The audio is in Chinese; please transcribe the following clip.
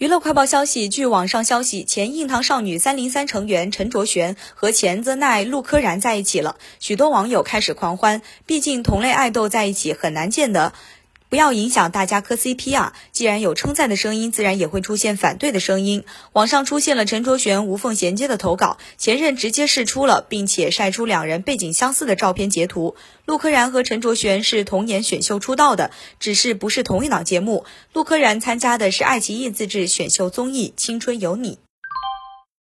娱乐快报消息，据网上消息，前硬糖少女三零三成员陈卓璇和前 The 奈陆柯燃在一起了，许多网友开始狂欢，毕竟同类爱豆在一起很难见的。不要影响大家磕 CP 啊！既然有称赞的声音，自然也会出现反对的声音。网上出现了陈卓璇无缝衔接的投稿，前任直接试出了，并且晒出两人背景相似的照片截图。陆柯燃和陈卓璇是同年选秀出道的，只是不是同一档节目。陆柯燃参加的是爱奇艺自制选秀综艺《青春有你》。